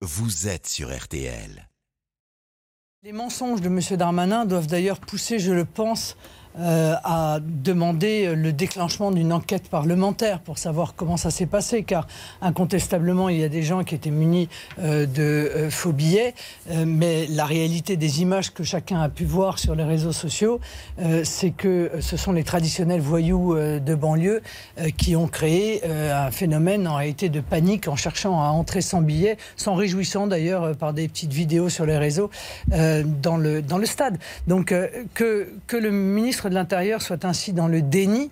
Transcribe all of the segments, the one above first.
vous êtes sur RTL. Les mensonges de M. Darmanin doivent d'ailleurs pousser, je le pense, euh, à demander le déclenchement d'une enquête parlementaire pour savoir comment ça s'est passé, car incontestablement, il y a des gens qui étaient munis euh, de euh, faux billets, euh, mais la réalité des images que chacun a pu voir sur les réseaux sociaux, c'est que ce sont les traditionnels voyous de banlieue qui ont créé un phénomène en réalité de panique en cherchant à entrer sans billet, s'en réjouissant d'ailleurs par des petites vidéos sur les réseaux dans, le, dans le stade. Donc que, que le ministre de l'Intérieur soit ainsi dans le déni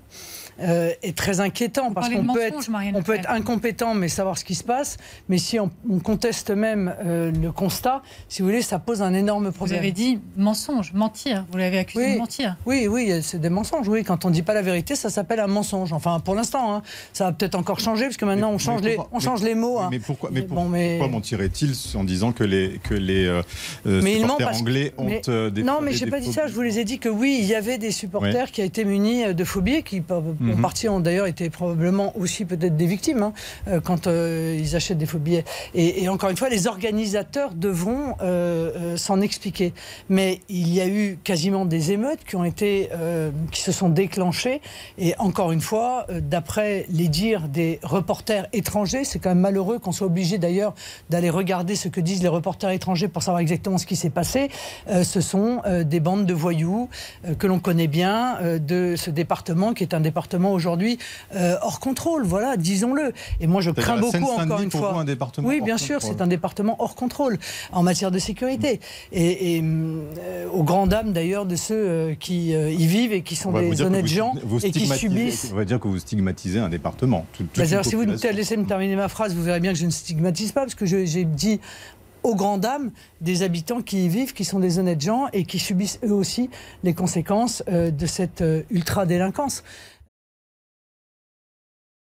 euh, est très inquiétant parce qu'on peut, être, Marianne on peut être Lefebvre. incompétent mais savoir ce qui se passe, mais si on, on conteste même euh, le constat, si vous voulez, ça pose un énorme Vous problème. avez dit mensonge, mentir. Vous l'avez accusé Oui. de mentir. Oui, oui, c'est des mensonges. Oui, quand on dit pas la vérité, ça s'appelle un mensonge. Enfin, pour l'instant, hein. ça va peut-être encore changer parce que maintenant Mais- on change les, on change mais- les mots. hein. Mais pourquoi, mais Mais pour- bon, mais- pourquoi mentirait-il en disant que les, que les euh, euh, Mais il ment supporters anglais ont mais- euh, des non, mais j'ai pas dit ça. Je vous les ai dit que oui, il y avait des supporters qui été munis euh, de phobies, qui Mhm. partie ont d'ailleurs été probablement aussi peut-être des victimes hein, euh, quand euh, ils achètent des faux billets. Et, et encore une fois, les organisateurs devront euh, s'en expliquer. Mais il y a eu quasiment des émeutes qui ont été, qui se sont déclenchées. Et encore une fois, d'après les dires des reporters étrangers, c'est quand même malheureux qu'on soit obligé d'ailleurs d'aller regarder ce que disent les reporters étrangers pour savoir exactement ce qui s'est passé. Ce sont des bandes de voyous que l'on connaît bien de ce département qui est un département aujourd'hui euh, hors contrôle. Voilà, disons-le. Et moi, je crains beaucoup encore une pour fois. vous, un département oui, bien sûr, c'est un département hors contrôle en matière de sécurité. Et, et, euh, aux grandes dames d'ailleurs de ceux euh, qui euh, y vivent et qui sont des honnêtes vous- gens vous et qui subissent. On va dire que vous stigmatisez un département. tout- Bah, alors, si vous me laissez me terminer ma phrase, vous verrez bien que je ne stigmatise pas, parce que j'ai dit aux grandes dames des habitants qui y vivent, qui sont des honnêtes gens et qui subissent eux aussi les conséquences de cette ultra-délinquance.